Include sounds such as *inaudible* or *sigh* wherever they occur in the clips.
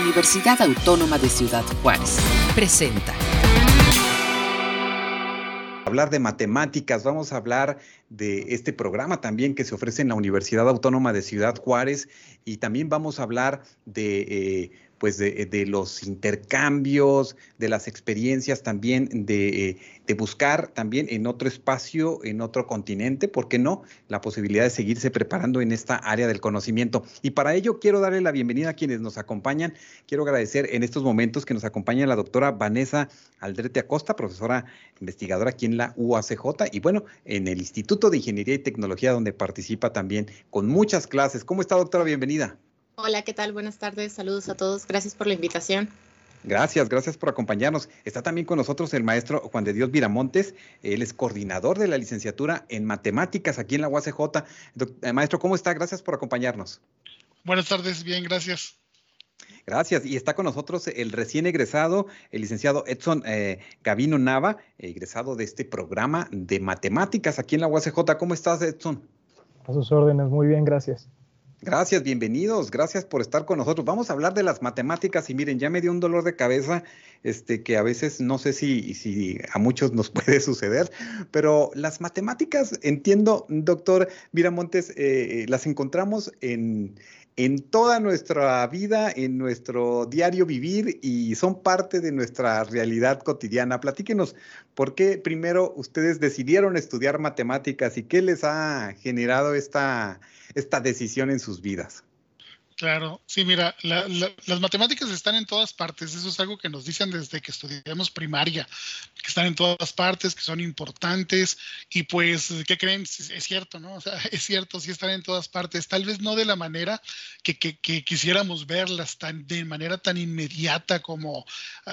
Universidad Autónoma de Ciudad Juárez. Presenta. Hablar de matemáticas, vamos a hablar de este programa también que se ofrece en la Universidad Autónoma de Ciudad Juárez y también vamos a hablar de eh, pues de, los intercambios, de las experiencias también, de, de, buscar también en otro espacio, en otro continente, ¿por qué no? La posibilidad de seguirse preparando en esta área del conocimiento. Y para ello quiero darle la bienvenida a quienes nos acompañan. Quiero agradecer en estos momentos que nos acompaña la doctora Vanessa Aldrete Acosta, profesora investigadora aquí en la UACJ y bueno, en el Instituto de Ingeniería y Tecnología donde participa también con muchas clases. ¿Cómo está, doctora? Bienvenida. Hola, ¿qué tal? Buenas tardes, saludos a todos. Gracias por la invitación. Gracias, gracias por acompañarnos. Está también con nosotros el maestro Juan de Dios Viramontes. Él es coordinador de la licenciatura en matemáticas aquí en la UACJ. Eh, maestro, ¿cómo está? Gracias por acompañarnos. Buenas tardes, bien, gracias. Gracias. Y está con nosotros el recién egresado, el licenciado Edson eh, Gavino Nava, egresado de este programa de matemáticas aquí en la UACJ. ¿Cómo estás, Edson? A sus órdenes, muy bien, gracias. Gracias, bienvenidos, gracias por estar con nosotros. Vamos a hablar de las matemáticas y miren, ya me dio un dolor de cabeza, este, que a veces no sé si, si a muchos nos *laughs* puede suceder, pero las matemáticas, entiendo, doctor Miramontes, eh, eh, las encontramos en, en toda nuestra vida, en nuestro diario vivir y son parte de nuestra realidad cotidiana. Platíquenos por qué primero ustedes decidieron estudiar matemáticas y qué les ha generado esta, esta decisión en sus vidas. Claro, sí, mira, las matemáticas están en todas partes, eso es algo que nos dicen desde que estudiamos primaria, que están en todas partes, que son importantes y pues, ¿qué creen? Es, cierto, ¿no? *laughs* O sea, es cierto, sí están en todas partes, tal vez no de la manera que, quisiéramos verlas, tan, de manera tan inmediata como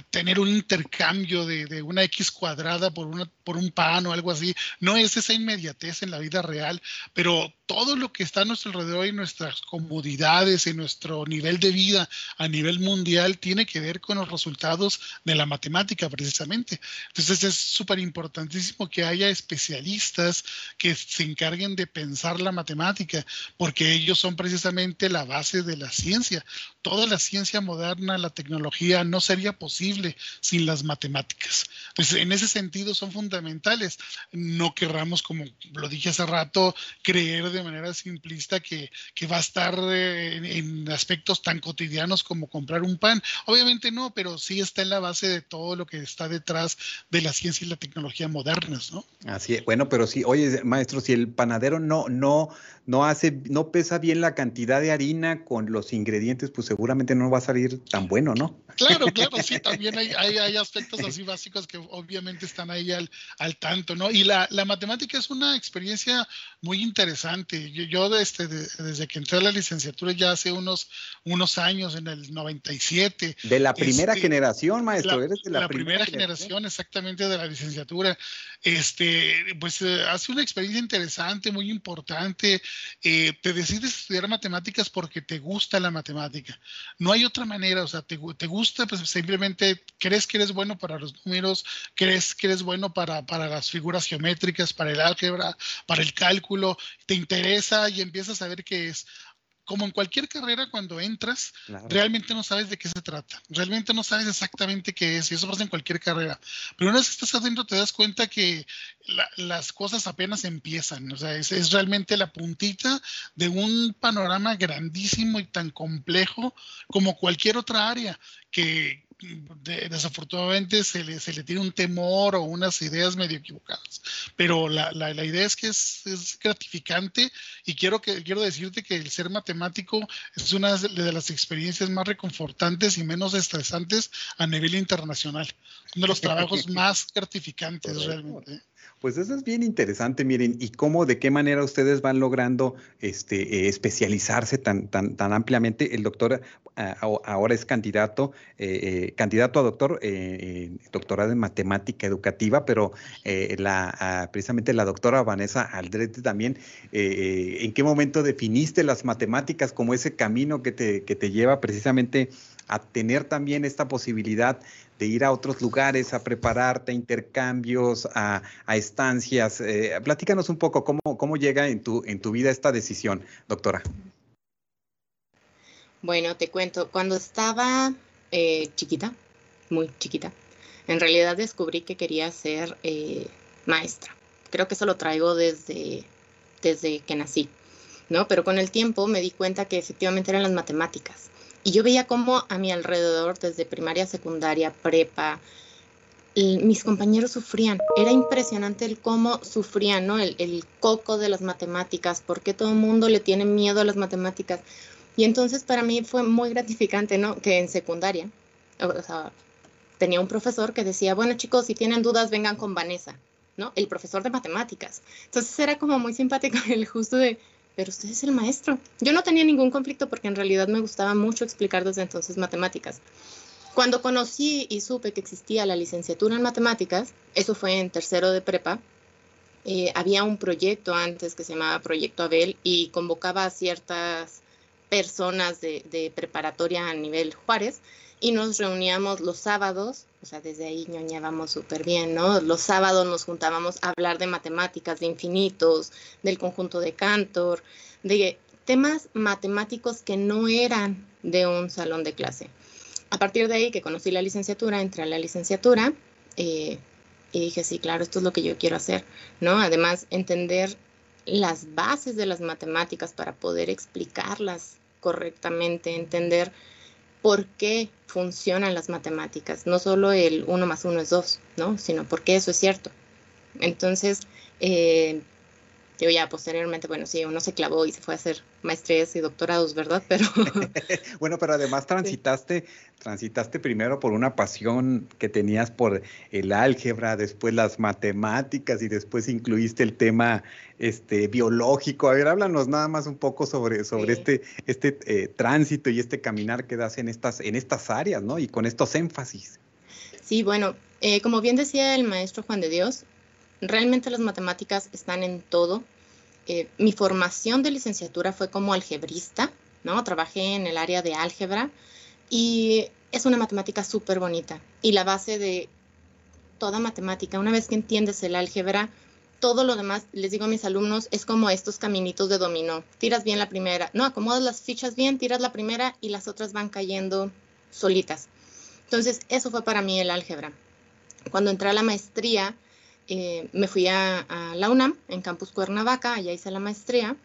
tener un intercambio de, una X cuadrada por, una, por un pan o algo así, no es esa inmediatez en la vida real, pero todo lo que está a nuestro alrededor y nuestras comodidades, nuestro nivel de vida a nivel mundial tiene que ver con los resultados de la matemática precisamente. Entonces es súper importantísimo que haya especialistas que se encarguen de pensar la matemática, porque ellos son precisamente la base de la ciencia. Toda la ciencia moderna, la tecnología, no sería posible sin las matemáticas. Entonces, en ese sentido son fundamentales. No querramos, como lo dije hace rato, creer de manera simplista que, que va a estar eh, en, aspectos tan cotidianos como comprar un pan. Obviamente no, pero sí está en la base de todo lo que está detrás de la ciencia y la tecnología modernas, ¿no? Así es. Bueno, pero sí, oye, maestro, si el panadero no, no, no hace, no pesa bien la cantidad de harina con los ingredientes, pues seguramente no va a salir tan bueno, ¿no? Claro, claro, sí, también hay, hay, aspectos así básicos que obviamente están ahí al, al tanto, ¿no? Y la, la, matemática es una experiencia muy interesante. Yo, yo desde, desde que entré a la licenciatura ya hace unos, unos años, en el 97. De la primera este, generación, maestro, la, eres de la, primera, generación, exactamente de la licenciatura. Este, pues eh, hace una experiencia interesante, muy importante. Eh, te decides estudiar matemáticas porque te gusta la matemática. No hay otra manera, o sea, te, te gusta, pues simplemente crees que eres bueno para los números, crees que eres bueno para, para las figuras geométricas, para el álgebra, para el cálculo, te interesa y empiezas a ver que es como en cualquier carrera, cuando entras, realmente no sabes de qué se trata. Realmente no sabes exactamente qué es. Y eso pasa en cualquier carrera. Pero una vez que estás adentro, te das cuenta que las cosas apenas empiezan. O sea, es, es, realmente la puntita de un panorama grandísimo y tan complejo como cualquier otra área que, desafortunadamente se le, se le tiene un temor o unas ideas medio equivocadas. Pero la, la, idea es que es, es, gratificante y quiero, que, quiero decirte que el ser matemático es una de las experiencias más reconfortantes y menos estresantes a nivel internacional. Uno de los *laughs* trabajos más gratificantes realmente. Pues eso es bien interesante, miren, y cómo, de qué manera ustedes van logrando este, eh, especializarse tan, tan, tan ampliamente. El doctor ah, ahora es candidato, eh, eh, candidato a doctor, doctorado en matemática educativa, pero ah, precisamente la doctora Vanessa Aldrete también, ¿en qué momento definiste las matemáticas como ese camino que te, que te lleva precisamente a tener también esta posibilidad ir a otros lugares, a prepararte, a intercambios, a, estancias. Eh, platícanos un poco cómo, cómo llega en tu, en tu vida esta decisión, doctora. Bueno, te cuento, cuando estaba eh, chiquita, muy chiquita, en realidad descubrí que quería ser eh, maestra. Creo que eso lo traigo desde, desde que nací, ¿no? Pero con el tiempo me di cuenta que efectivamente eran las matemáticas. Y yo veía cómo a mi alrededor, desde primaria, secundaria, prepa, mis compañeros sufrían. Era impresionante el cómo sufrían, ¿no? El, coco de las matemáticas, por qué todo el mundo le tiene miedo a las matemáticas. Y entonces para mí fue muy gratificante, ¿no? Que en secundaria, tenía un profesor que decía, bueno chicos, si tienen dudas, vengan con Vanessa, ¿no? El profesor de matemáticas. Entonces era como muy simpático *laughs* el justo de, pero usted es el maestro. Yo no tenía ningún conflicto porque en realidad me gustaba mucho explicar desde entonces matemáticas. Cuando conocí y supe que existía la licenciatura en matemáticas, eso fue en tercero de prepa, eh, había un proyecto antes que se llamaba Proyecto Abel y convocaba a ciertas personas de, preparatoria a nivel Juárez y nos reuníamos los sábados, o sea, desde ahí ñoñábamos súper bien, ¿no? Los sábados nos juntábamos a hablar de matemáticas, de infinitos, del conjunto de Cantor, de temas matemáticos que no eran de un salón de clase. A partir de ahí que conocí la licenciatura, entré a la licenciatura eh, y dije, sí, claro, esto es lo que yo quiero hacer, ¿no? Además, entender las bases de las matemáticas para poder explicarlas correctamente, entender por qué funcionan las matemáticas, no solo el 1 más 1 es 2, ¿no? sino por qué eso es cierto. Entonces, eh, yo ya posteriormente, bueno, sí, uno se clavó y se fue a hacer maestrías y doctorados, ¿verdad? *laughs* Pero *laughs* bueno, pero además transitaste, transitaste primero por una pasión que tenías por el álgebra, después las matemáticas y después incluiste el tema este biológico. A ver, háblanos nada más un poco sobre, sobre este, este eh, tránsito y este caminar que das en estas, en estas áreas, ¿no? Y con estos énfasis. Sí, bueno, eh, como bien decía el maestro Juan de Dios, realmente las matemáticas están en todo. Eh, mi formación de licenciatura fue como algebrista, ¿no? Trabajé en el área de álgebra y es una matemática súper bonita. Y la base de toda matemática, una vez que entiendes el álgebra, todo lo demás, les digo a mis alumnos, es como estos caminitos de dominó. Tiras bien la primera, no, acomodas las fichas bien, tiras la primera y las otras van cayendo solitas. Entonces, eso fue para mí el álgebra. Cuando entré a la maestría, eh, me fui a, la UNAM, en Campus Cuernavaca, allá hice la maestría,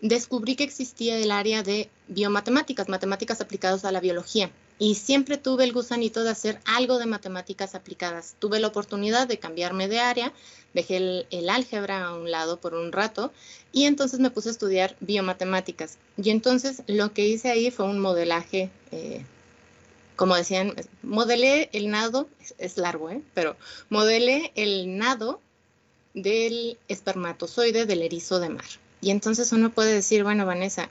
descubrí que existía el área de biomatemáticas, matemáticas aplicadas a la biología. Y siempre tuve el gusanito de hacer algo de matemáticas aplicadas. Tuve la oportunidad de cambiarme de área, dejé el, álgebra a un lado por un rato y entonces me puse a estudiar biomatemáticas. Y entonces lo que hice ahí fue un modelaje eh, como decían, modelé el nado, es, largo, ¿eh? pero modelé el nado del espermatozoide del erizo de mar. Y entonces uno puede decir, bueno, Vanessa,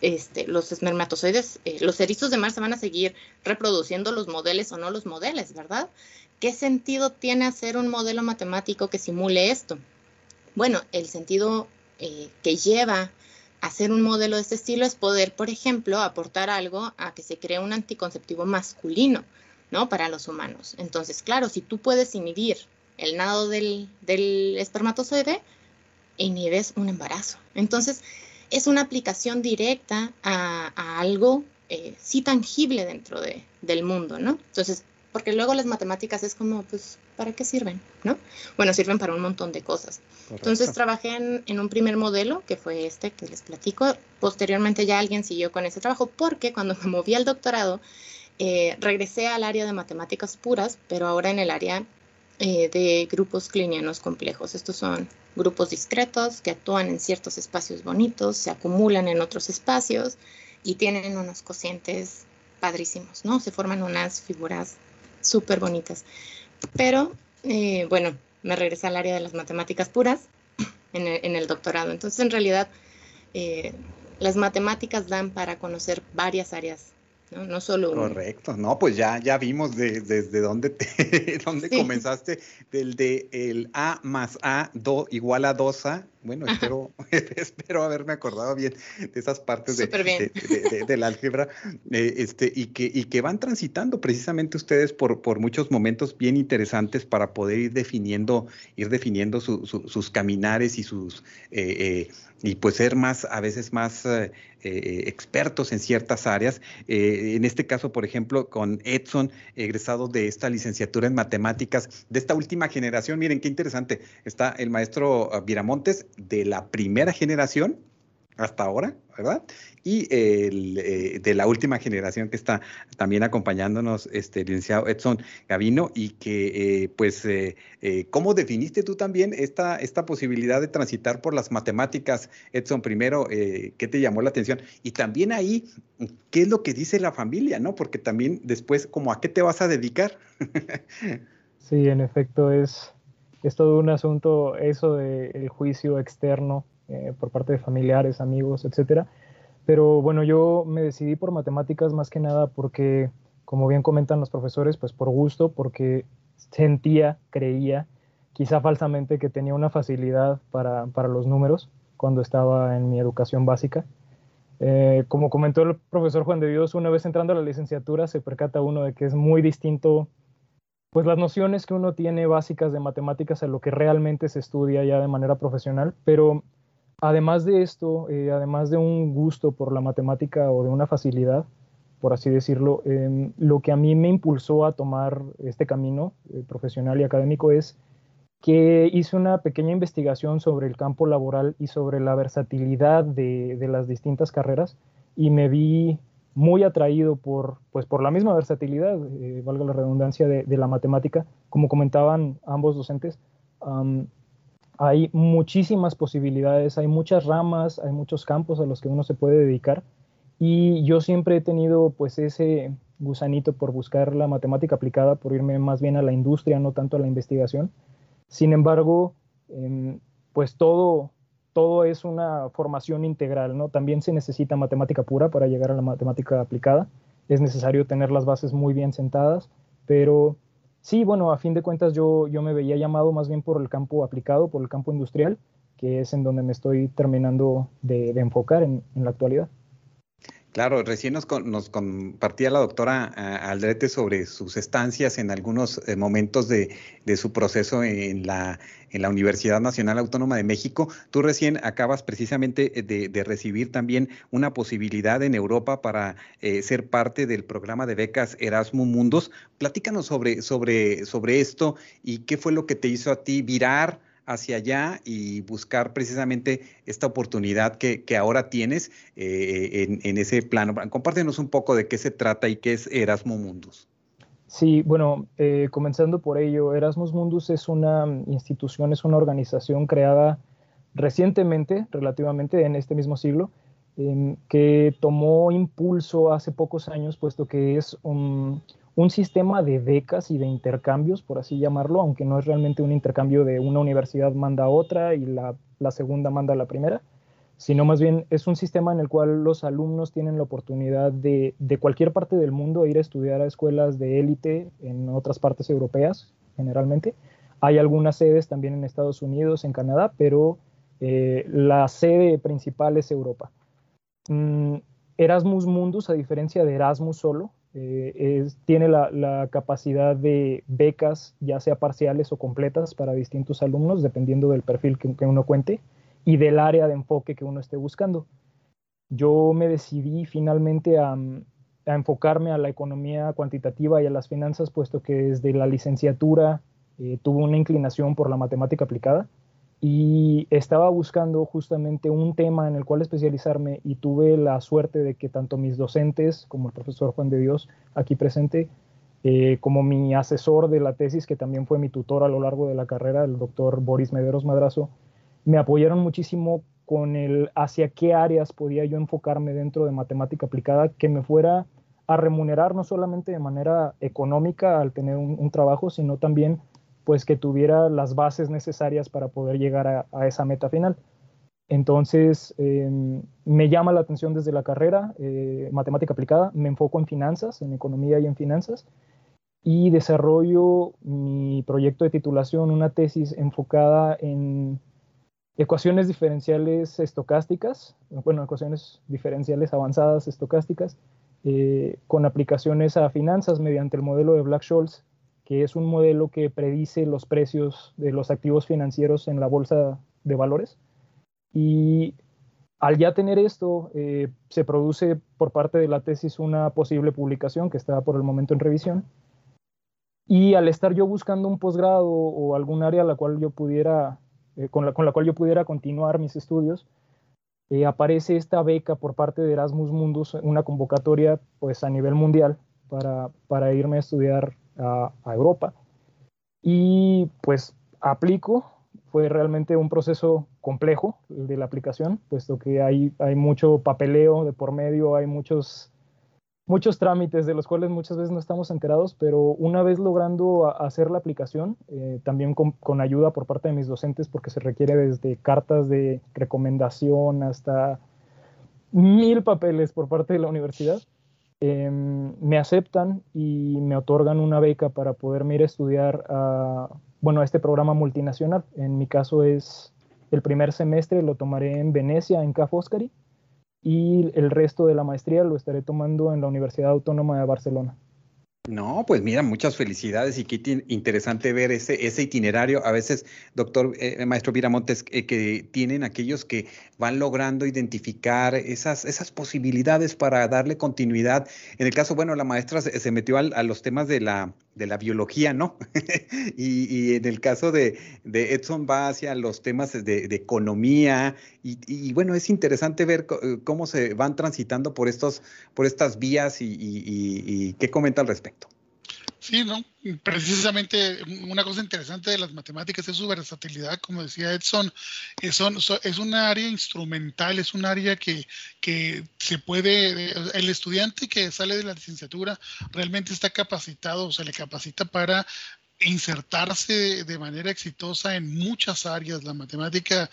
este, los espermatozoides, eh, los erizos de mar se van a seguir reproduciendo los modelos o no los modelos, ¿verdad? ¿Qué sentido tiene hacer un modelo matemático que simule esto? Bueno, el sentido eh, que lleva hacer un modelo de este estilo es poder, por ejemplo, aportar algo a que se cree un anticonceptivo masculino, ¿no? Para los humanos. Entonces, claro, si tú puedes inhibir el nado del, espermatozoide, inhibes un embarazo. Entonces, es una aplicación directa a, algo eh, sí tangible dentro de, del mundo, ¿no? Entonces, porque luego las matemáticas es como, pues, ¿para qué sirven? ¿No? Bueno, sirven para un montón de cosas. Entonces trabajé en, un primer modelo, que fue este que les platico. Posteriormente ya alguien siguió con ese trabajo, porque cuando me moví al doctorado, eh, regresé al área de matemáticas puras, pero ahora en el área eh, de grupos clinianos complejos. Estos son grupos discretos que actúan en ciertos espacios bonitos, se acumulan en otros espacios y tienen unos cocientes padrísimos, ¿no? Se forman unas figuras súper bonitas. Pero, eh, bueno, me regresé al área de las matemáticas puras en el, doctorado. Entonces, en realidad, eh, las matemáticas dan para conocer varias áreas, no, no solo. Correcto, no, pues ya, ya vimos desde dónde, *laughs* dónde comenzaste, del de el A más A do, igual a 2A Bueno, espero, *laughs* espero haberme acordado bien de esas partes de, del álgebra eh, este, y, que, y que van transitando precisamente ustedes por, por muchos momentos bien interesantes para poder ir definiendo, ir definiendo sus caminares y sus eh, eh, y pues ser más, a veces más eh, eh, expertos en ciertas áreas. Eh, en este caso, por ejemplo, con Edson, egresado de esta licenciatura en matemáticas de esta última generación. Miren qué interesante. Está el maestro Viramontes de la primera generación hasta ahora, ¿verdad? Y el, eh, de la última generación que está también acompañándonos, este licenciado Edson Gavino, y que, eh, pues, eh, ¿cómo definiste tú también esta, esta posibilidad de transitar por las matemáticas, Edson? Primero, ¿qué te llamó la atención? Y también ahí, ¿qué es lo que dice la familia, no? Porque también después, ¿cómo a qué te vas a dedicar? *laughs* sí, en efecto, es, es todo un asunto eso del juicio externo eh, por parte de familiares, amigos, etcétera. Pero bueno, yo me decidí por matemáticas más que nada porque, como bien comentan los profesores, pues por gusto, porque sentía, creía, quizá falsamente, que tenía una facilidad para, para los números cuando estaba en mi educación básica. Eh, como comentó el profesor Juan de Dios, una vez entrando a la licenciatura se percata uno de que es muy distinto pues las nociones que uno tiene básicas de matemáticas a lo que realmente se estudia ya de manera profesional, pero Además de esto, eh, además de un gusto por la matemática o de una facilidad, por así decirlo, em, lo que a mí me impulsó a tomar este camino eh, profesional y académico es que hice una pequeña investigación sobre el campo laboral y sobre la versatilidad de, las distintas carreras y me vi muy atraído por, pues, por la misma versatilidad, eh, valga la redundancia, de, la matemática, como comentaban ambos docentes hay muchísimas posibilidades, hay muchas ramas, hay muchos campos a los que uno se puede dedicar y yo siempre he tenido pues ese gusanito por buscar la matemática aplicada, por irme más bien a la industria, no tanto a la investigación. Sin embargo, em, pues todo, todo es una formación integral, ¿no? También se necesita matemática pura para llegar a la matemática aplicada. Es necesario tener las bases muy bien sentadas, pero Sí, bueno, a fin de cuentas yo, yo me veía llamado más bien por el campo aplicado, por el campo industrial, que es en donde me estoy terminando de, enfocar en, la actualidad. Claro, recién nos, nos compartía la doctora eh, Aldrete sobre sus estancias en algunos eh, momentos de, su proceso en la, Universidad Nacional Autónoma de México. Tú recién acabas precisamente de, recibir también una posibilidad en Europa para eh, ser parte del programa de becas Erasmus Mundos. Platícanos sobre esto y qué fue lo que te hizo a ti virar hacia allá y buscar precisamente esta oportunidad que, ahora tienes eh, en, ese plano. Compártenos un poco de qué se trata y qué es Erasmus Mundus. Sí, bueno, eh, comenzando por ello, Erasmus Mundus es una institución, es una organización creada recientemente, relativamente en este mismo siglo, em, que tomó impulso hace pocos años, puesto que es un, un sistema de becas y de intercambios, por así llamarlo, aunque no es realmente un intercambio de una universidad manda a otra y la, segunda manda a la primera, sino más bien es un sistema en el cual los alumnos tienen la oportunidad de, de cualquier parte del mundo ir a estudiar a escuelas de élite en otras partes europeas, generalmente. Hay algunas sedes también en Estados Unidos, en Canadá, pero eh, la sede principal es Europa. Mm, Erasmus Mundus, a diferencia de Erasmus solo, eh, tiene la, capacidad de becas, ya sea parciales o completas, para distintos alumnos, dependiendo del perfil que, uno cuente y del área de enfoque que uno esté buscando. Yo me decidí finalmente a, enfocarme a la economía cuantitativa y a las finanzas, puesto que desde la licenciatura eh, tuve una inclinación por la matemática aplicada y estaba buscando justamente un tema en el cual especializarme y tuve la suerte de que tanto mis docentes como el profesor Juan de Dios aquí presente, eh, como mi asesor de la tesis, que también fue mi tutor a lo largo de la carrera, el doctor Boris Mederos Madrazo, me apoyaron muchísimo con el hacia qué áreas podía yo enfocarme dentro de matemática aplicada que me fuera a remunerar no solamente de manera económica al tener un trabajo, sino también pues que tuviera las bases necesarias para poder llegar a, esa meta final. Entonces, em, me llama la atención desde la carrera, eh, matemática aplicada, me enfoco en finanzas, en economía y en finanzas, y desarrollo mi proyecto de titulación, una tesis enfocada en, ecuaciones diferenciales estocásticas, bueno, ecuaciones diferenciales avanzadas estocásticas, eh, con aplicaciones a finanzas mediante el modelo de Black-Scholes, que es un modelo que predice los precios de los activos financieros en la bolsa de valores. Y al ya tener esto, eh, se produce por parte de la tesis una posible publicación que está por el momento en revisión. Y al estar yo buscando un posgrado o algún área la cual yo pudiera eh, con, la, cual yo pudiera continuar mis estudios, eh, aparece esta beca por parte de Erasmus Mundus, una convocatoria pues a nivel mundial para, irme a estudiar a, Europa. Y pues aplico, fue realmente un proceso complejo de la aplicación, puesto que hay, hay mucho papeleo de por medio, hay muchos muchos trámites de los cuales muchas veces no estamos enterados, pero una vez logrando hacer la aplicación, eh, también con, ayuda por parte de mis docentes, porque se requiere desde cartas de recomendación hasta mil papeles por parte de la universidad, em, me aceptan y me otorgan una beca para poderme ir a estudiar a, bueno, a este programa multinacional. En mi caso es el primer semestre, lo tomaré en Venecia, en Ca' Foscari y el resto de la maestría lo estaré tomando en la Universidad Autónoma de Barcelona. No, pues mira, muchas felicidades y qué interesante ver ese, ese itinerario. A veces, doctor, eh, maestro Viramontes, eh, que tienen aquellos que van logrando identificar esas, esas posibilidades para darle continuidad. En el caso, bueno, la maestra se, metió a los temas de la, de la biología, ¿no? *laughs* y, en el caso de, Edson va hacia los temas de, economía y, bueno, es interesante ver eh, cómo se van transitando por, estos, por estas vías y qué comenta al respecto. Sí, ¿no? Precisamente una cosa interesante de las matemáticas es su versatilidad, como decía Edson, es, es un área instrumental, es un área que, que se puede, el estudiante que sale de la licenciatura realmente está capacitado, se le capacita para insertarse de manera exitosa en muchas áreas. La matemática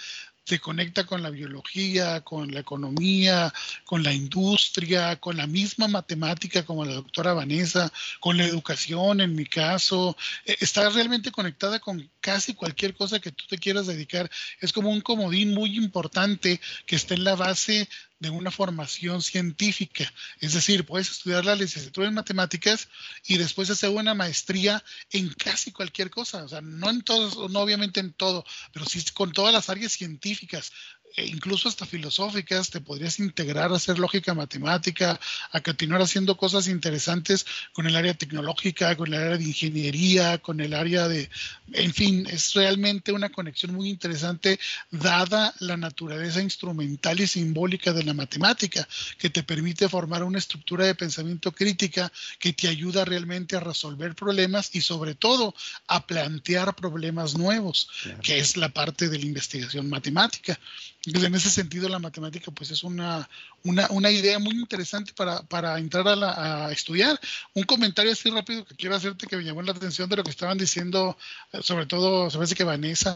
se conecta con la biología, con la economía, con la industria, con la misma matemática como la doctora Vanessa, con la educación en mi caso. E, está realmente conectada con casi cualquier cosa que tú te quieras dedicar. Es como un comodín muy importante que está en la base de una formación científica. Es decir, puedes estudiar la licenciatura en matemáticas y después hacer una maestría en casi cualquier cosa. O sea, no en todo, no obviamente en todo, pero sí con todas las áreas científicas. E incluso hasta filosóficas, te podrías integrar a hacer lógica matemática, a continuar haciendo cosas interesantes con el área tecnológica, con el área de ingeniería, con el área de, en fin, es realmente una conexión muy interesante dada la naturaleza instrumental y simbólica de la matemática, que te permite formar una estructura de pensamiento crítica que te ayuda realmente a resolver problemas y sobre todo a plantear problemas nuevos, que es la parte de la investigación matemática. Entonces, en ese sentido, la matemática pues es una, una, idea muy interesante para, para entrar a, a, estudiar. Un comentario así rápido que quiero hacerte que me llamó la atención de lo que estaban diciendo, eh, sobre todo, se parece que Vanessa,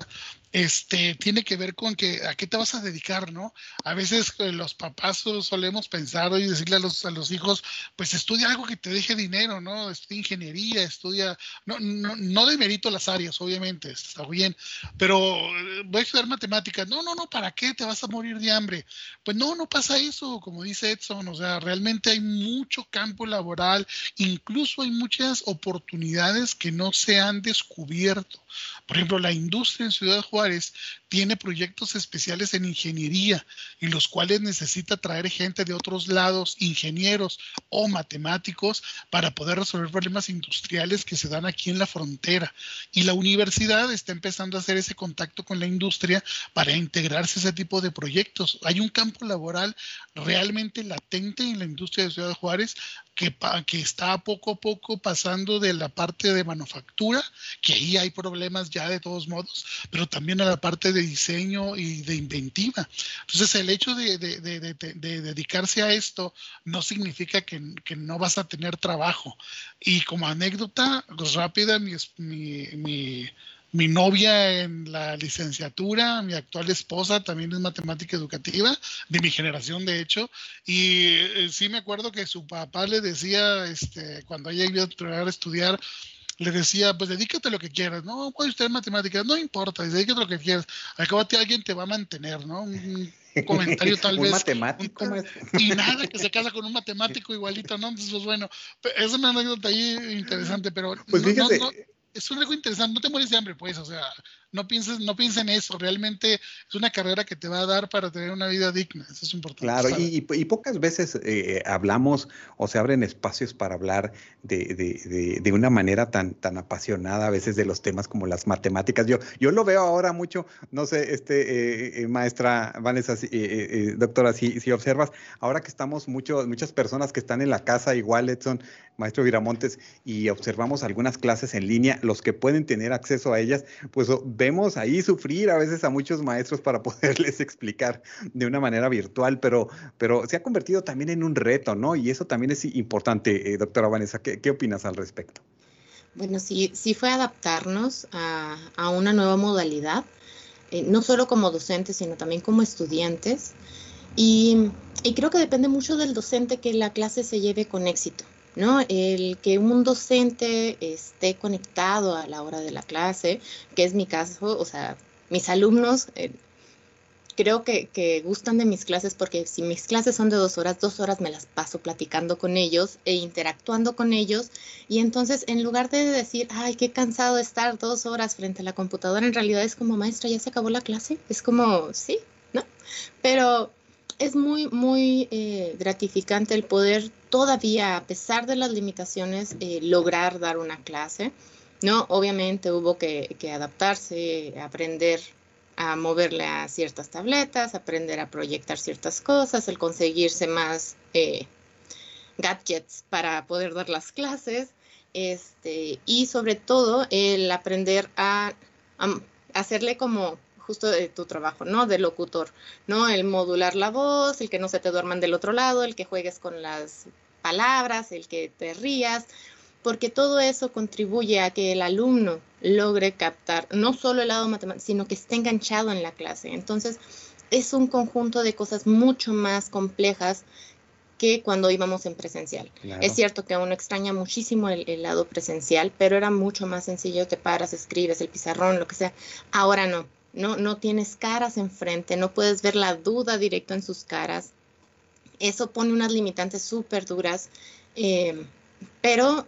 este, tiene que ver con que a qué te vas a dedicar, ¿no? A veces eh, los papás solemos pensar y decirle a los, a los hijos, pues estudia algo que te deje dinero, ¿no? Estudia ingeniería, estudia, no, no, no demerito las áreas, obviamente, está bien, pero eh, voy a estudiar matemáticas, no, no, no, ¿para qué te vas a morir de hambre? Pues no, no pasa eso, como dice Edson, o sea, realmente hay mucho campo laboral, incluso hay muchas oportunidades que no se han descubierto. Por ejemplo, la industria en Ciudad Juárez tiene proyectos especiales en ingeniería, en los cuales necesita traer gente de otros lados, ingenieros o matemáticos, para poder resolver problemas industriales que se dan aquí en la frontera. Y la universidad está empezando a hacer ese contacto con la industria para integrarse a ese tipo de proyectos. Hay un campo laboral realmente latente en la industria de Ciudad Juárez que, que está poco a poco pasando de la parte de manufactura, que ahí hay problemas ya de todos modos, pero también a la parte de diseño y de inventiva. Entonces, el hecho de, dedicarse a esto no significa que, no vas a tener trabajo. Y como anécdota, pues rápida, mi novia en la licenciatura, mi actual esposa también es matemática educativa, de mi generación de hecho, y eh, sí me acuerdo que su papá le decía, este, cuando ella iba a estudiar, le decía, pues dedícate a lo que quieras, no puede usted matemáticas, no importa, dedícate a lo que quieras, al cabo alguien te va a mantener, ¿no? Un, *laughs* comentario tal un vez. Matemático, y nada, que se casa con un matemático igualito, ¿no? Entonces, pues bueno, es una anécdota ahí interesante, pero pues no, es un algo interesante, no te mueres de hambre, pues, o sea, no pienses, no pienses en eso, realmente es una carrera que te va a dar para tener una vida digna, eso es importante. Claro, y, pocas veces eh, hablamos o se abren espacios para hablar de, de, de, una manera tan, tan apasionada a veces de los temas como las matemáticas. Yo, yo lo veo ahora mucho, no sé, este eh, eh, maestra Vanessa, doctora, si, si observas, ahora que estamos mucho, muchas personas que están en la casa, igual Edson, maestro Viramontes, y observamos algunas clases en línea, los que pueden tener acceso a ellas, pues vemos ahí sufrir a veces a muchos maestros para *laughs* poderles explicar de una manera virtual, pero, pero se ha convertido también en un reto, ¿no? Y eso también es importante, eh, doctora Vanessa. ¿Qué, opinas al respecto? Bueno, sí, sí fue adaptarnos a, a una nueva modalidad, eh, no solo como docentes, sino también como estudiantes. Y, y creo que depende mucho del docente que la clase se lleve con éxito. ¿No? El que un docente esté conectado a la hora de la clase, que es mi caso, o sea, mis alumnos eh, creo que, gustan de mis clases porque si mis clases son de dos horas, dos horas me las paso platicando con ellos e interactuando con ellos y entonces en lugar de decir, ay, qué cansado estar dos horas frente a la computadora, en realidad es como, maestra, ya se acabó la clase, es como, sí, ¿no? Pero es muy, muy eh, gratificante el poder todavía, a pesar de las limitaciones, eh, lograr dar una clase. ¿no? Obviamente hubo que, adaptarse, aprender a moverle a ciertas tabletas, aprender a proyectar ciertas cosas, el conseguirse más eh, gadgets para poder dar las clases, este, y sobre todo el aprender a hacerle como justo de tu trabajo, ¿no? De locutor, ¿no? El modular la voz, el que no se te duerman del otro lado, el que juegues con las palabras, el que te rías, porque todo eso contribuye a que el alumno logre captar no solo el lado matemático, sino que esté enganchado en la clase. Entonces, es un conjunto de cosas mucho más complejas que cuando íbamos en presencial. Es cierto que uno extraña muchísimo el, el, lado presencial, pero era mucho más sencillo, te paras, escribes el pizarrón, lo que sea. Ahora no no, no tienes caras enfrente, no puedes ver la duda directo en sus caras. Eso pone unas limitantes súper duras, eh, pero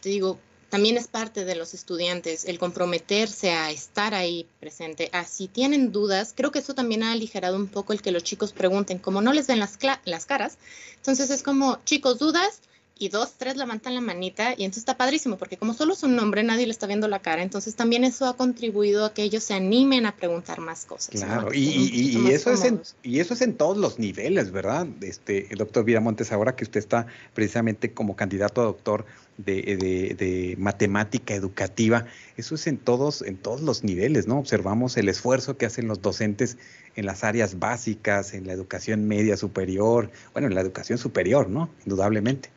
te digo, también es parte de los estudiantes el comprometerse a estar ahí presente. Ah, si tienen dudas, creo que eso también ha aligerado un poco el que los chicos pregunten, como no les ven las, las caras, entonces es como, chicos, dudas, y dos, tres levantan la manita y entonces está padrísimo porque como solo es un nombre, nadie le está viendo la cara, entonces también eso ha contribuido a que ellos se animen a preguntar más cosas. Claro, y, eso es en, y eso es en todos los niveles, ¿verdad? Este, el doctor Viramontes, ahora que usted está precisamente como candidato a doctor de, de, matemática educativa, eso es en todos, en todos los niveles, ¿no? Observamos el esfuerzo que hacen los docentes en las áreas básicas, en la educación media superior, bueno, en la educación superior, ¿no? Indudablemente.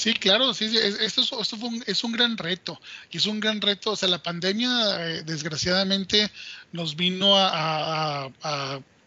Sí, claro, sí, esto, esto fue un, es un gran reto y es un gran reto, o sea, la pandemia eh, desgraciadamente nos vino a,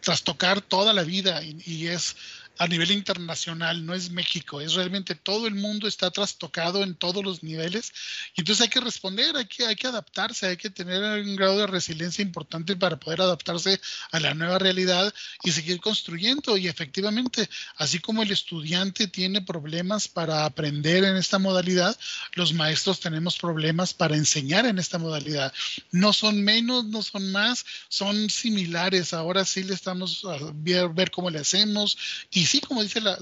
trastocar toda la vida y es a nivel internacional, no es México, es realmente todo el mundo está trastocado en todos los niveles y entonces hay que responder, hay que, hay que adaptarse, hay que tener un grado de resiliencia importante para poder adaptarse a la nueva realidad y seguir construyendo y efectivamente, así como el estudiante tiene problemas para aprender en esta modalidad, los maestros tenemos problemas para enseñar en esta modalidad. No son menos, no son más, son similares. Ahora sí le estamos a ver, ver cómo le hacemos y y sí, como dice la,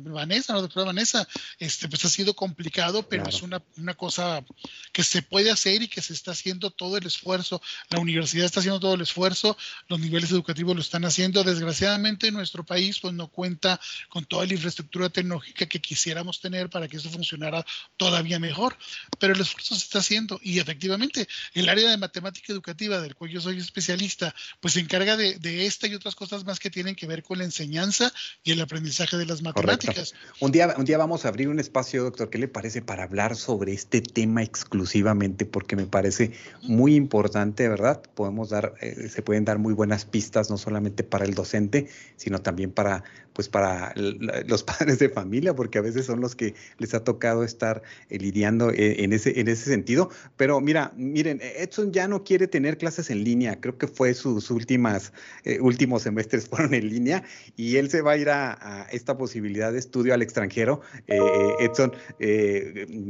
Vanessa, la doctora Vanessa, este, pues ha sido complicado, pero es una, una, cosa que se puede hacer y que se está haciendo todo el esfuerzo. La universidad está haciendo todo el esfuerzo, los niveles educativos lo están haciendo. Desgraciadamente, nuestro país pues no cuenta con toda la infraestructura tecnológica que quisiéramos tener para que eso funcionara todavía mejor, pero el esfuerzo se está haciendo y efectivamente el área de matemática educativa del cual yo soy especialista, pues se encarga de, de esta y otras cosas más que tienen que ver con la enseñanza y el aprendizaje de las matemáticas. Un día, un día vamos a abrir un espacio, doctor, ¿qué le parece para hablar sobre este tema exclusivamente porque me parece muy importante, ¿verdad? Podemos dar, eh, se pueden dar muy buenas pistas, no solamente para el docente, sino también para, pues para los *laughs* padres de familia, porque a veces son los que les ha tocado estar eh, lidiando eh, en ese, en ese sentido. Pero mira, miren, Edson ya no quiere tener clases en línea, creo que fue sus últimas, últimos semestres *laughs* fueron en línea y él se va a ir a, a esta posibilidad de estudio al extranjero. Edson,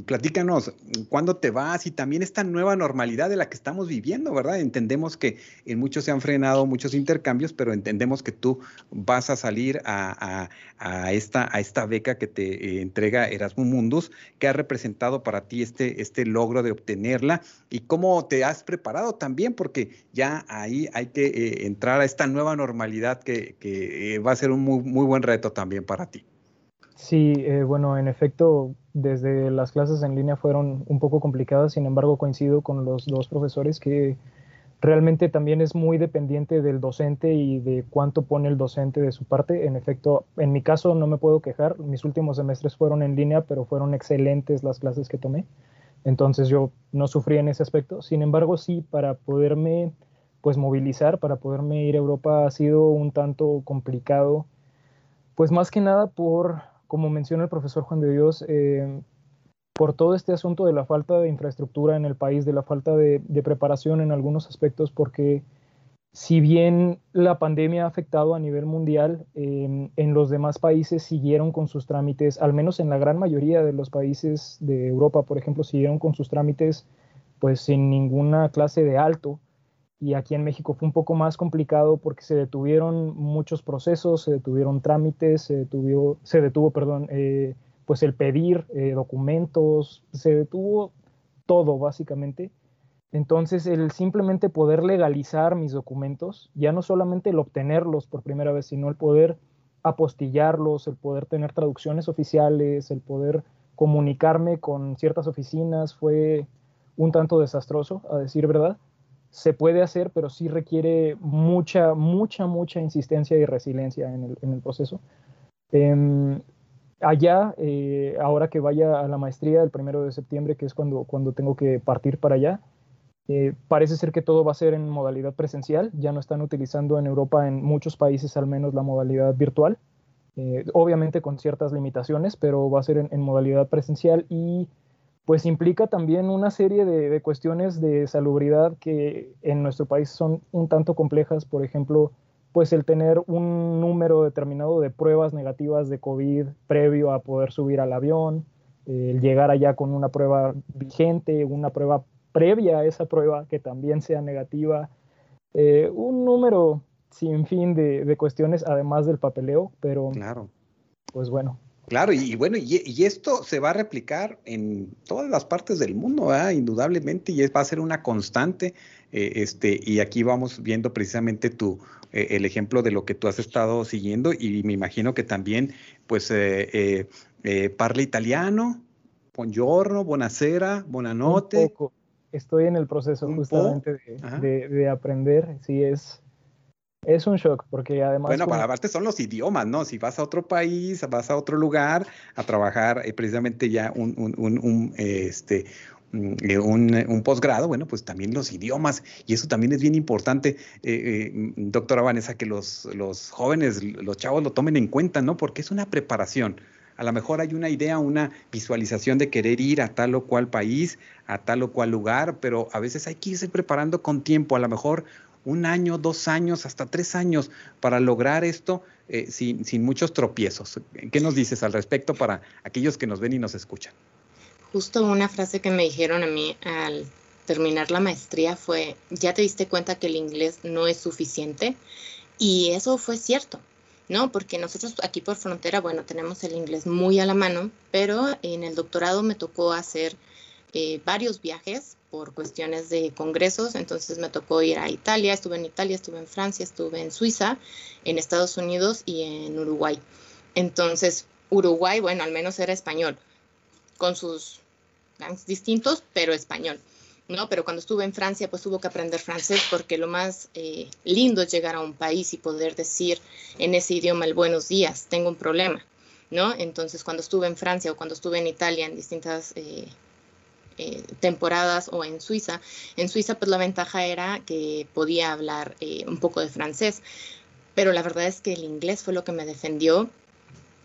platícanos, ¿cuándo te vas? Y también esta nueva normalidad de la que estamos viviendo, ¿verdad? Entendemos que en muchos se han frenado muchos intercambios, pero entendemos que tú vas a salir a, esta, a esta beca que te eh, entrega Erasmus Mundus, que ha representado para ti este, este logro de obtenerla y cómo te has preparado también, porque ya ahí hay que eh, entrar a esta nueva normalidad que, eh, va a ser un muy buen reto también para ti. Sí, bueno, en efecto, desde las clases en línea fueron un poco complicadas, sin embargo coincido con los dos profesores que realmente también es muy dependiente del docente y de cuánto pone el docente de su parte. En efecto, en mi caso no me puedo quejar, mis últimos semestres fueron en línea, pero fueron excelentes las clases que tomé, entonces yo no sufrí en ese aspecto. Sin embargo, sí, para poderme pues movilizar, para poderme ir a Europa ha sido un tanto complicado, pues más que nada por, como menciona el profesor Juan de Dios, eh, por todo este asunto de la falta de infraestructura en el país, de la falta de, preparación en algunos aspectos, porque si bien la pandemia ha afectado a nivel mundial, en los demás países siguieron con sus trámites, al menos en la gran mayoría de los países de Europa, por ejemplo, siguieron con sus trámites pues sin ninguna clase de alto. Y aquí en México fue un poco más complicado porque se detuvieron muchos procesos, se detuvieron trámites, se, detuvo, se detuvo, perdón, eh, pues el pedir eh, documentos, se detuvo todo básicamente. Entonces el simplemente poder legalizar mis documentos, ya no solamente el obtenerlos por primera vez, sino el poder apostillarlos, el poder tener traducciones oficiales, el poder comunicarme con ciertas oficinas, fue un tanto desastroso, a decir verdad. Se puede hacer, pero sí requiere mucha, mucha, mucha insistencia y resiliencia en el, proceso. Em, allá, eh, ahora que vaya a la maestría el primero de septiembre, que es cuando, cuando tengo que partir para allá, eh, parece ser que todo va a ser en modalidad presencial. Ya no están utilizando en Europa, en muchos países al menos, la modalidad virtual. Eh, obviamente con ciertas limitaciones, pero va a ser en, modalidad presencial y pues implica también una serie de, de, cuestiones de salubridad que en nuestro país son un tanto complejas. Por ejemplo, pues el tener un número determinado de pruebas negativas de COVID previo a poder subir al avión, el llegar allá con una prueba vigente, una prueba previa a esa prueba que también sea negativa, eh, un número sin fin de, cuestiones además del papeleo, pero claro. pues bueno. Claro, y, bueno, y, esto se va a replicar en todas las partes del mundo, indudablemente, y va a ser una constante. Eh, este, y aquí vamos viendo precisamente tu, eh, el ejemplo de lo que tú has estado siguiendo y me imagino que también, pues, eh, eh, parla italiano, buongiorno, buonasera, buonanotte. Un poco. Estoy en el proceso justamente de, aprender, sí es... Es un shock porque además... Bueno, para aparte son los idiomas, ¿no? Si vas a otro país, vas a otro lugar a trabajar precisamente ya un, un, un, un este, eh, un, posgrado, bueno, pues también los idiomas, y eso también es bien importante, eh, eh, doctora Vanessa, que los, los jóvenes, los chavos lo tomen en cuenta, ¿no? Porque es una preparación. A lo mejor hay una idea, una visualización de querer ir a tal o cual país, a tal o cual lugar, pero a veces hay que irse preparando con tiempo, a lo mejor un año, dos años, hasta tres años para lograr esto sin, sin muchos tropiezos. ¿Qué nos dices al respecto para aquellos que nos ven y nos escuchan? justo una frase que me dijeron a mí al terminar la maestría fue, ya te diste cuenta que el inglés no es suficiente. Y eso fue cierto, ¿no? Porque nosotros aquí por frontera, bueno, tenemos el inglés muy a la mano, pero en el doctorado me tocó hacer eh, varios viajes por cuestiones de congresos, entonces me tocó ir a Italia, estuve en Italia, estuve en Francia, estuve en Suiza, en Estados Unidos y en Uruguay. Entonces, Uruguay, bueno, al menos era español, con sus distintos, pero español. ¿no? Pero cuando estuve en Francia, pues tuvo que aprender francés porque lo más eh, lindo es llegar a un país y poder decir en ese idioma el buenos días, tengo un problema, ¿no? Entonces, cuando estuve en Francia o cuando estuve en Italia, en distintas eh, eh, temporadas o en Suiza. En Suiza pues la ventaja era que podía hablar eh, un poco de francés, pero la verdad es que el inglés fue lo que me defendió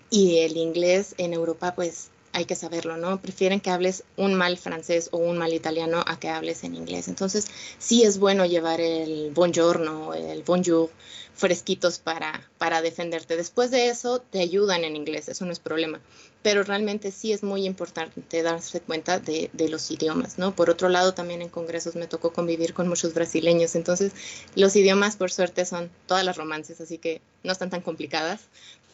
y el inglés en Europa pues hay que saberlo, ¿no? Prefieren que hables un mal francés o un mal italiano a que hables en inglés. Entonces, sí es bueno llevar el buongiorno, el bonjour fresquitos para, para defenderte. Después de eso, te ayudan en inglés, eso no es problema. Pero realmente sí es muy importante darse cuenta de, de los idiomas, ¿no? Por otro lado, también en congresos me tocó convivir con muchos brasileños, entonces los idiomas, por suerte, son todas las romances, así que no están tan complicadas,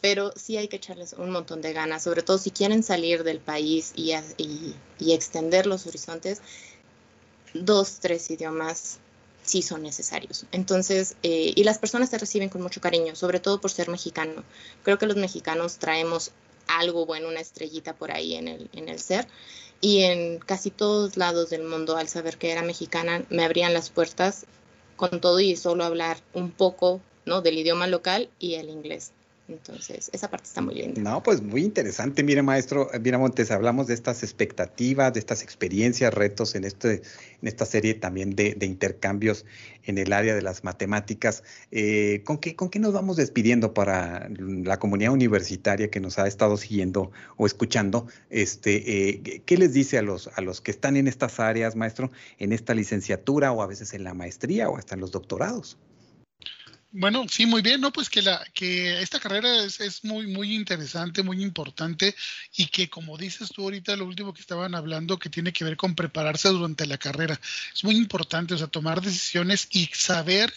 pero sí hay que echarles un montón de ganas, sobre todo si quieren salir del país y, y, extender los horizontes, dos, tres idiomas sí son necesarios. Entonces, eh, y las personas te reciben con mucho cariño, sobre todo por ser mexicano. Creo que los mexicanos traemos algo bueno, una estrellita por ahí en el, en el ser. Y en casi todos lados del mundo, al saber que era mexicana, me abrían las puertas con todo y solo hablar un poco ¿no? del idioma local y el inglés. Entonces, esa parte está muy linda. No, pues muy interesante. Mire, maestro, mira, Montes, hablamos de estas expectativas, de estas experiencias, retos en, este, en esta serie también de, intercambios en el área de las matemáticas. Eh, ¿con, qué, ¿Con qué nos vamos despidiendo para la comunidad universitaria que nos ha estado siguiendo o escuchando? Este, eh, ¿Qué les dice a los, a los que están en estas áreas, maestro, en esta licenciatura o a veces en la maestría o hasta en los doctorados? Bueno, sí, muy bien, ¿no? Pues que la, que esta carrera es, es, muy, muy interesante, muy importante, y que como dices tú ahorita, lo último que estaban hablando, que tiene que ver con prepararse durante la carrera. Es muy importante, o sea, tomar decisiones y saber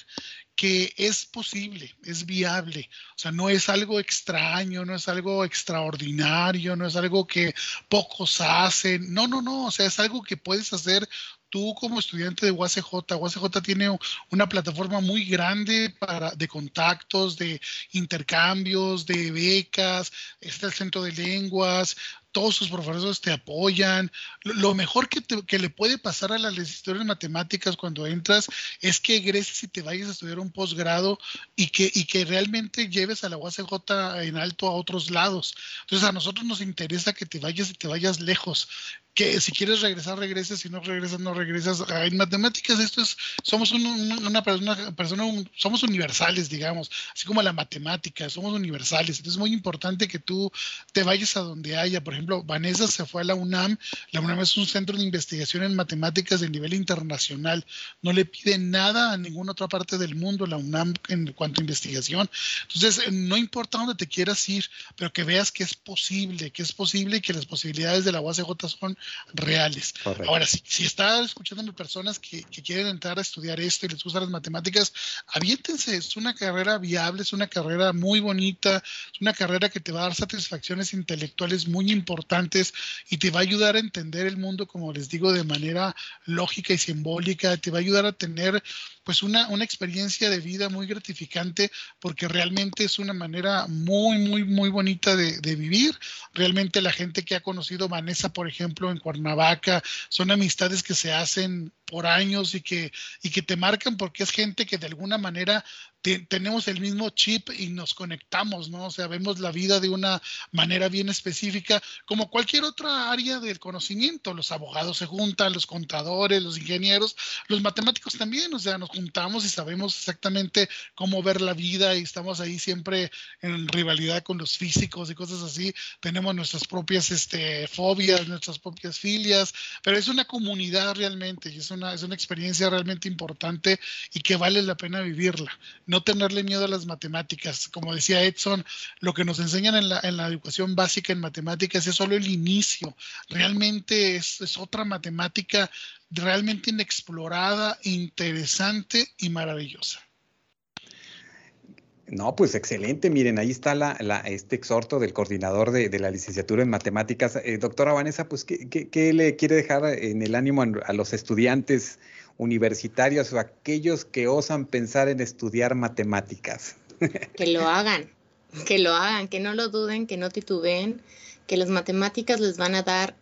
que es posible, es viable, o sea, no es algo extraño, no es algo extraordinario, no es algo que pocos hacen, no, no, no, o sea, es algo que puedes hacer tú como estudiante de UACJ, UACJ tiene una plataforma muy grande para, de contactos, de intercambios, de becas, está el centro de lenguas, todos sus profesores te apoyan. Lo mejor que, que le puede pasar a las licenciaturas matemáticas cuando entras es que egreses y te vayas a estudiar un posgrado y que, y que realmente lleves a la UACJ en alto a otros lados. Entonces a nosotros nos interesa que te vayas y te vayas lejos que si quieres regresar, regreses, si no regresas, no regresas. En matemáticas esto es, somos una persona, persona, somos universales, digamos, así como la matemática, somos universales. Entonces es muy importante que tú te vayas a donde haya. Por ejemplo, Vanessa se fue a la UNAM. La UNAM es un centro de investigación en matemáticas de nivel internacional. No le pide nada a ninguna otra parte del mundo la UNAM en cuanto a investigación. Entonces, no importa dónde te quieras ir, pero que veas que es posible, que es posible y que las posibilidades de la UACJ son reales. Ahora, si, si está escuchando personas que, quieren entrar a estudiar esto y les gustan las matemáticas, aviéntense, es una carrera viable, es una carrera muy bonita, es una carrera que te va a dar satisfacciones intelectuales muy importantes y te va a ayudar a entender el mundo, como les digo, de manera lógica y simbólica, te va a ayudar a tener pues una, una experiencia de vida muy gratificante porque realmente es una manera muy, muy, muy bonita de, de vivir. Realmente la gente que ha conocido Vanessa, por ejemplo, en Cuernavaca, son amistades que se hacen por años y que, y que te marcan porque es gente que de alguna manera tenemos el mismo chip y nos conectamos, ¿no? O sea, vemos la vida de una manera bien específica, como cualquier otra área del conocimiento. Los abogados se juntan, los contadores, los ingenieros, los matemáticos también, o sea, nos juntamos y sabemos exactamente cómo ver la vida y estamos ahí siempre en rivalidad con los físicos y cosas así. Tenemos nuestras propias este, fobias, nuestras propias filias, pero es una comunidad realmente y es una, es una experiencia realmente importante y que vale la pena vivirla no tenerle miedo a las matemáticas. Como decía Edson, lo que nos enseñan en la, en la educación básica en matemáticas es solo el inicio. Realmente es, es otra matemática realmente inexplorada, interesante y maravillosa. No, pues excelente. Miren, ahí está la, este exhorto del coordinador de, la licenciatura en matemáticas. Eh, doctora Vanessa, pues, ¿qué, ¿qué, le quiere dejar en el ánimo a los estudiantes universitarios o aquellos que osan pensar en estudiar matemáticas. *laughs* Que lo hagan, que lo hagan, que no lo duden, que no titubeen, que las matemáticas les van a dar,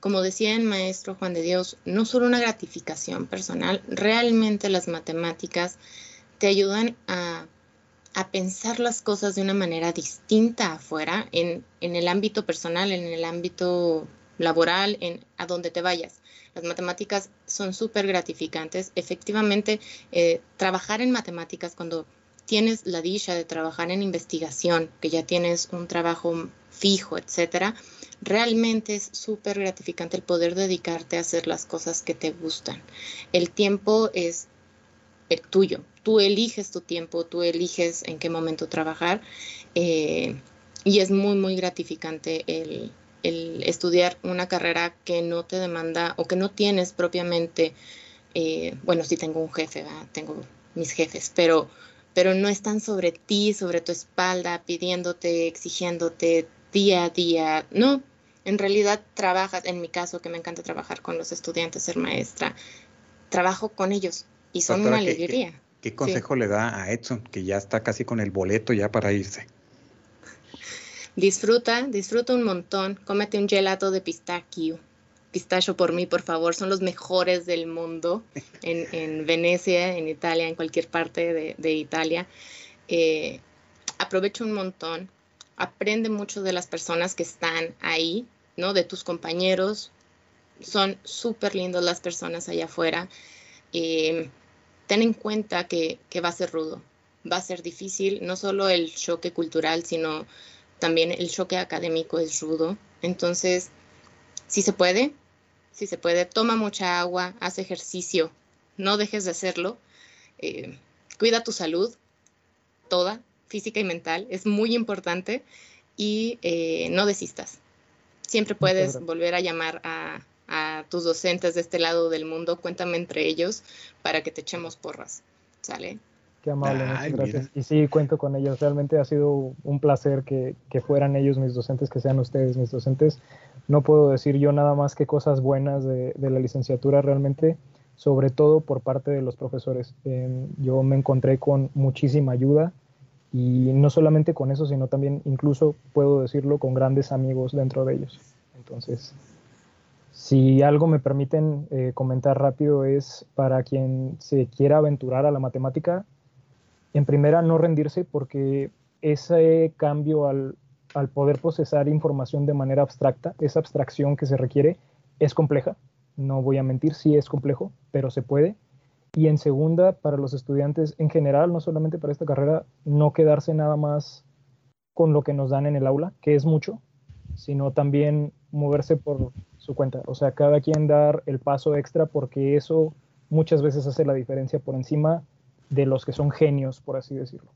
como decía el maestro Juan de Dios, no solo una gratificación personal, realmente las matemáticas te ayudan a, a pensar las cosas de una manera distinta afuera, en, en el ámbito personal, en el ámbito laboral, en a donde te vayas. Las matemáticas son súper gratificantes. Efectivamente, eh, trabajar en matemáticas cuando tienes la dicha de trabajar en investigación, que ya tienes un trabajo fijo, etcétera, realmente es súper gratificante el poder dedicarte a hacer las cosas que te gustan. El tiempo es el tuyo. Tú eliges tu tiempo, tú eliges en qué momento trabajar eh, y es muy, muy gratificante el, estudiar una carrera que no te demanda o que no tienes propiamente, eh, bueno, sí tengo un jefe, tengo mis jefes, pero, pero no están sobre ti, sobre tu espalda, pidiéndote, exigiéndote día a día. No, en realidad trabajas, en mi caso que me encanta trabajar con los estudiantes, ser maestra, trabajo con ellos y son una alegría. ¿Qué, consejo le da a Edson, que ya está casi con el boleto ya para irse? Disfruta, disfruta un montón, cómete un gelato de pistachio. Pistacho por mí, por favor, son los mejores del mundo en, Venecia, en Italia, en cualquier parte de, Italia. Eh, aprovecha un montón, aprende mucho de las personas que están ahí, ¿no? De tus compañeros. Son súper lindos las personas allá afuera. Eh, ten en cuenta que, va a ser rudo, va a ser difícil, no solo el choque cultural, sino también el choque académico es rudo. Entonces, si se puede, si se puede, toma mucha agua, haz ejercicio, no dejes de hacerlo. Eh, cuida tu salud, toda, física y mental, es muy importante y eh, no desistas. Siempre puedes volver a llamar a, a tus docentes de este lado del mundo, cuéntame entre ellos para que te echemos porras, ¿sale? Qué amable, muchas gracias. Y sí, cuento con ellos. Realmente ha sido un placer que, que, fueran ellos mis docentes, que sean ustedes mis docentes. No puedo decir yo nada más que cosas buenas de, de la licenciatura realmente, sobre todo por parte de los profesores. yo me encontré con muchísima ayuda y no solamente con eso, sino también incluso puedo decirlo con grandes amigos dentro de ellos. Entonces, si algo me permiten eh, comentar rápido es para quien se quiera aventurar a la matemática, en primera no rendirse porque ese cambio al, al poder procesar información de manera abstracta, esa abstracción que se requiere, es compleja. No voy a mentir, sí es complejo, pero se puede. Y en segunda, para los estudiantes en general, no solamente para esta carrera, no quedarse nada más con lo que nos dan en el aula, que es mucho, sino también moverse por su cuenta. O sea, cada quien dar el paso extra porque eso muchas veces hace la diferencia por encima de los que son genios, por así decirlo.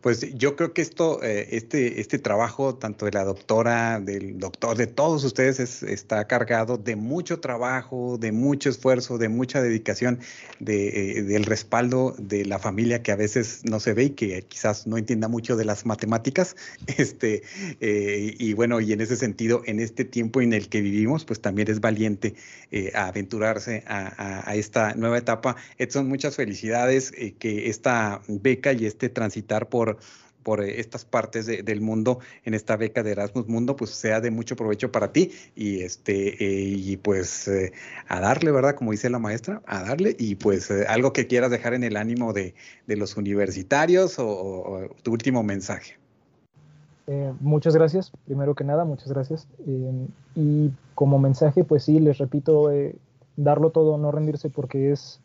Pues yo creo que esto, eh, este, este trabajo, tanto de la doctora, del doctor, de todos ustedes, está cargado de mucho trabajo, de mucho esfuerzo, de mucha dedicación, de, eh, del respaldo de la familia que a veces no se ve y que quizás no entienda mucho de las matemáticas. *laughs* Este, eh, y bueno, y en ese sentido, en este tiempo en el que vivimos, pues también es valiente a aventurarse a, a, esta nueva etapa. Edson, muchas felicidades, que esta beca y este transitar por por, eh, estas partes del mundo en esta beca de Erasmus Mundo, pues sea de mucho provecho para ti y este eh, y pues eh, a darle, ¿verdad? Como dice la maestra, a darle y pues algo que quieras dejar en el ánimo de, los universitarios o, tu último mensaje. muchas gracias, primero que nada, muchas gracias. y como mensaje, pues sí, les repito, darlo todo, no rendirse porque es,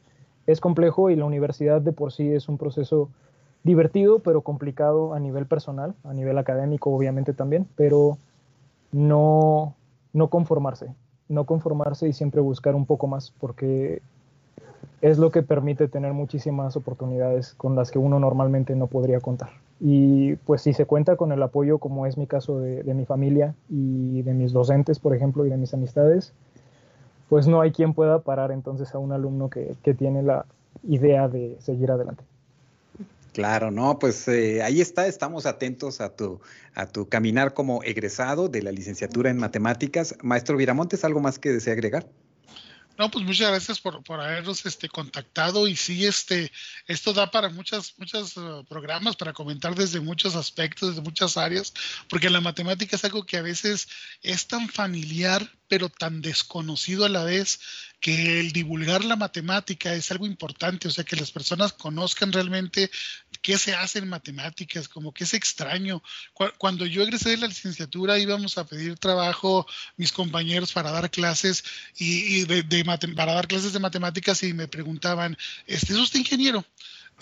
es complejo y la universidad de por sí es un proceso divertido, pero complicado a nivel personal, a nivel académico obviamente también, pero no, no conformarse, no conformarse y siempre buscar un poco más, porque es lo que permite tener muchísimas oportunidades con las que uno normalmente no podría contar. Y pues si se cuenta con el apoyo, como es mi caso de, mi familia y de mis docentes, por ejemplo, y de mis amistades, pues no hay quien pueda parar entonces a un alumno que tiene la idea de seguir adelante. Claro, no, pues eh, ahí está, estamos atentos a tu, a tu caminar como egresado de la licenciatura en matemáticas. Maestro Viramontes, ¿algo más que desea agregar? No, pues muchas gracias por, por habernos este, contactado y sí, este, esto da para muchas, muchos uh, programas para comentar desde muchos aspectos, desde muchas áreas, porque la matemática es algo que a veces es tan familiar, pero tan desconocido a la vez que el divulgar la matemática es algo importante, o sea, que las personas conozcan realmente qué se hace en matemáticas, como que es extraño. Cuando yo egresé de la licenciatura íbamos a pedir trabajo mis compañeros para dar clases y, de, para dar clases de matemáticas y me preguntaban, ¿este ¿es usted ingeniero?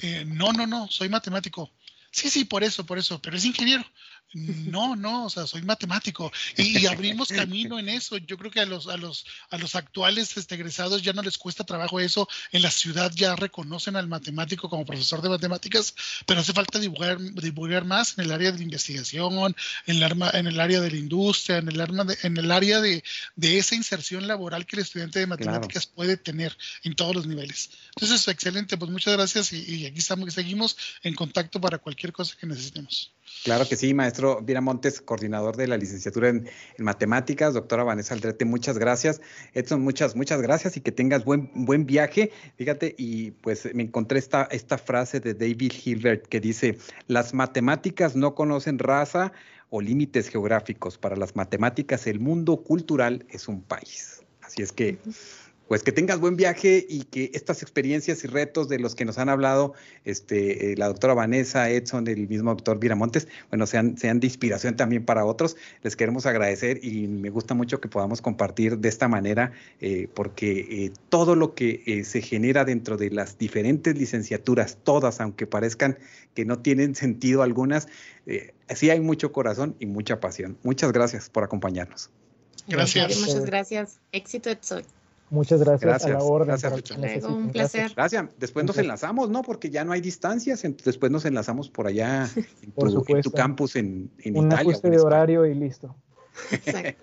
Eh, no, no, no, soy matemático. Sí, sí, por eso, por eso, pero es ingeniero. No, no, o sea, soy matemático y, abrimos camino en eso. Yo creo que a los, a los, a los actuales este, egresados ya no les cuesta trabajo eso. En la ciudad ya reconocen al matemático como profesor de matemáticas, pero hace falta divulgar, divulgar más en el área de investigación, en el, arma, en el área de la industria, en el, arma en el área de, de, esa inserción laboral que el estudiante de matemáticas puede tener en todos los niveles. Entonces, excelente, pues muchas gracias y, y aquí estamos, seguimos en contacto para cualquier cosa que necesitemos. Claro que sí, maestro Vira Montes, coordinador de la licenciatura en, matemáticas. Doctora Vanessa Aldrete, muchas gracias. Edson, muchas, muchas gracias y que tengas buen, buen viaje. Fíjate, y pues me encontré esta, esta frase de David Hilbert que dice, las matemáticas no conocen raza o límites geográficos. Para las matemáticas el mundo cultural es un país. Así es que pues que tengas buen viaje y que estas experiencias y retos de los que nos han hablado este, eh, la doctora Vanessa, Edson, el mismo doctor Viramontes, bueno, sean, sean de inspiración también para otros. Les queremos agradecer y me gusta mucho que podamos compartir de esta manera, eh, porque eh, todo lo que se genera dentro de las diferentes licenciaturas, todas, aunque parezcan que no tienen sentido algunas, sí hay mucho corazón y mucha pasión. Muchas gracias por acompañarnos. Gracias. Muchas gracias. Éxito, Edson. Muchas gracias, a la orden. Gracias, un placer. Gracias. Después nos enlazamos, ¿no? Porque ya no hay distancias. Después nos enlazamos por allá en, tu, en tu, campus en, en un Italia. Un de horario y listo. *laughs*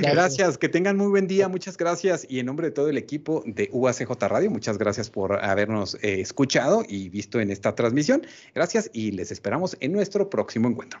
gracias, que tengan muy buen día, muchas gracias. Y en nombre de todo el equipo de UACJ Radio, muchas gracias por habernos eh, escuchado y visto en esta transmisión. Gracias y les esperamos en nuestro próximo encuentro.